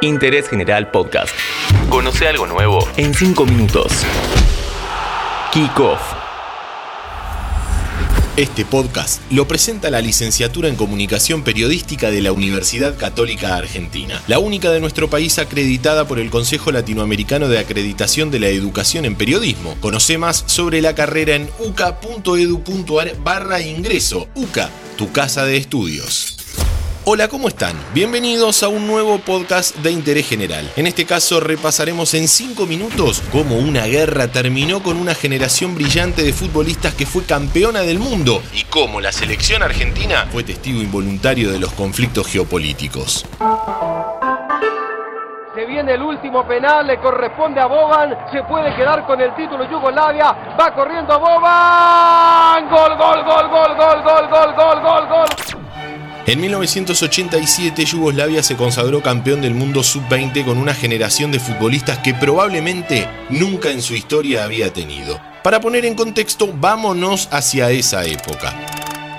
Interés General Podcast. Conoce algo nuevo en 5 minutos. Kick Off. Este podcast lo presenta la licenciatura en Comunicación Periodística de la Universidad Católica Argentina, la única de nuestro país acreditada por el Consejo Latinoamericano de Acreditación de la Educación en Periodismo. Conoce más sobre la carrera en uca.edu.ar barra ingreso. UCA, tu casa de estudios. Hola, ¿cómo están? Bienvenidos a un nuevo podcast de interés general. En este caso repasaremos en 5 minutos cómo una guerra terminó con una generación brillante de futbolistas que fue campeona del mundo y cómo la selección argentina fue testigo involuntario de los conflictos geopolíticos. Se viene el último penal, le corresponde a Boban, se puede quedar con el título Yugoslavia, va corriendo Boban, gol, gol, gol, gol, gol, gol, gol, gol, gol, gol. En 1987 Yugoslavia se consagró campeón del mundo sub-20 con una generación de futbolistas que probablemente nunca en su historia había tenido. Para poner en contexto, vámonos hacia esa época.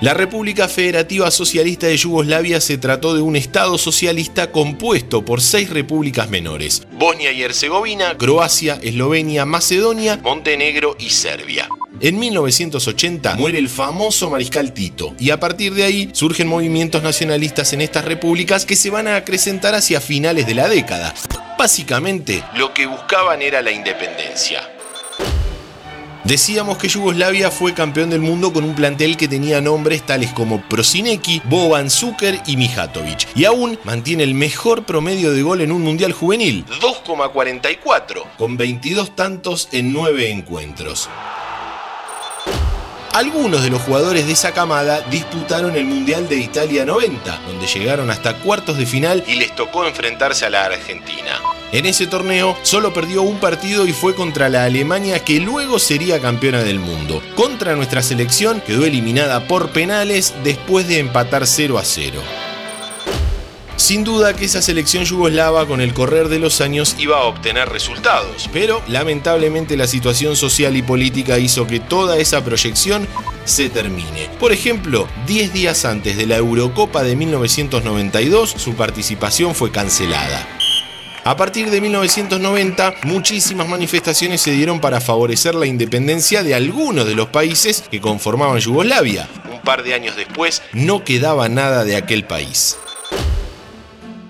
La República Federativa Socialista de Yugoslavia se trató de un Estado socialista compuesto por seis repúblicas menores, Bosnia y Herzegovina, Croacia, Eslovenia, Macedonia, Montenegro y Serbia. En 1980 muere el famoso mariscal Tito y a partir de ahí surgen movimientos nacionalistas en estas repúblicas que se van a acrecentar hacia finales de la década. Básicamente lo que buscaban era la independencia. Decíamos que Yugoslavia fue campeón del mundo con un plantel que tenía nombres tales como Prosineki, Boban Zucker y Mijatovic. Y aún mantiene el mejor promedio de gol en un mundial juvenil, 2,44, con 22 tantos en 9 encuentros. Algunos de los jugadores de esa camada disputaron el Mundial de Italia 90, donde llegaron hasta cuartos de final y les tocó enfrentarse a la Argentina. En ese torneo solo perdió un partido y fue contra la Alemania que luego sería campeona del mundo. Contra nuestra selección quedó eliminada por penales después de empatar 0 a 0. Sin duda que esa selección yugoslava con el correr de los años iba a obtener resultados, pero lamentablemente la situación social y política hizo que toda esa proyección se termine. Por ejemplo, 10 días antes de la Eurocopa de 1992, su participación fue cancelada. A partir de 1990, muchísimas manifestaciones se dieron para favorecer la independencia de algunos de los países que conformaban Yugoslavia. Un par de años después, no quedaba nada de aquel país.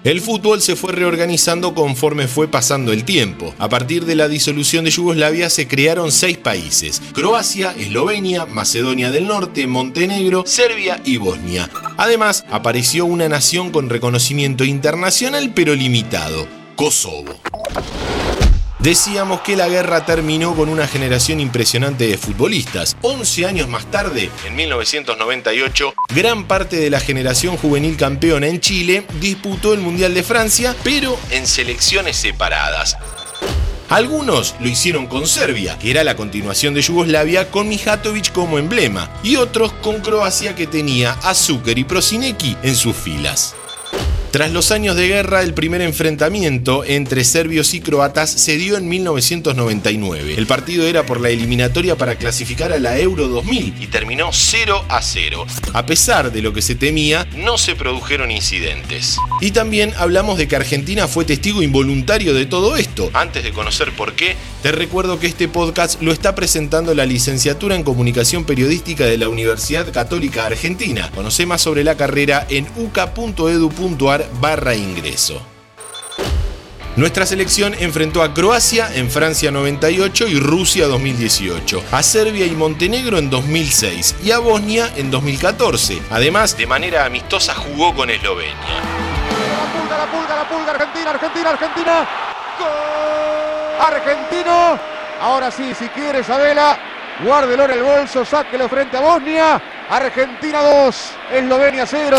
El fútbol se fue reorganizando conforme fue pasando el tiempo. A partir de la disolución de Yugoslavia se crearon seis países, Croacia, Eslovenia, Macedonia del Norte, Montenegro, Serbia y Bosnia. Además, apareció una nación con reconocimiento internacional pero limitado, Kosovo. Decíamos que la guerra terminó con una generación impresionante de futbolistas. 11 años más tarde, en 1998, gran parte de la generación juvenil campeona en Chile disputó el Mundial de Francia, pero en selecciones separadas. Algunos lo hicieron con Serbia, que era la continuación de Yugoslavia, con Mijatovic como emblema, y otros con Croacia, que tenía a Zucker y Prosineki en sus filas. Tras los años de guerra, el primer enfrentamiento entre serbios y croatas se dio en 1999. El partido era por la eliminatoria para clasificar a la Euro 2000 y terminó 0 a 0. A pesar de lo que se temía, no se produjeron incidentes. Y también hablamos de que Argentina fue testigo involuntario de todo esto. Antes de conocer por qué, te recuerdo que este podcast lo está presentando la licenciatura en Comunicación Periodística de la Universidad Católica Argentina. Conoce más sobre la carrera en uca.edu.ar barra ingreso. Nuestra selección enfrentó a Croacia en Francia 98 y Rusia 2018, a Serbia y Montenegro en 2006 y a Bosnia en 2014. Además, de manera amistosa jugó con Eslovenia. La la la pulga, Argentina, Argentina, Argentina. Argentino. Ahora sí, si quiere Isabela, guárdelo en el bolso, sáquelo frente a Bosnia. Argentina 2, Eslovenia 0.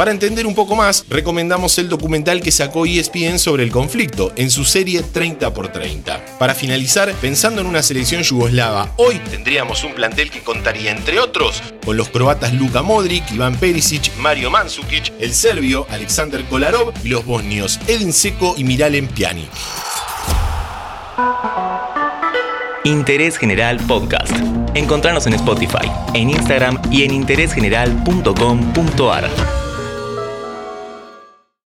Para entender un poco más, recomendamos el documental que sacó ESPN sobre el conflicto en su serie 30 x 30. Para finalizar, pensando en una selección yugoslava, hoy tendríamos un plantel que contaría entre otros con los croatas Luka Modric, Iván Perisic, Mario Mandzukic, el serbio Alexander Kolarov y los bosnios Edin Seko y Miralem Pjanic. Interés General Podcast. Encontrarnos en Spotify, en Instagram y en interésgeneral.com.ar.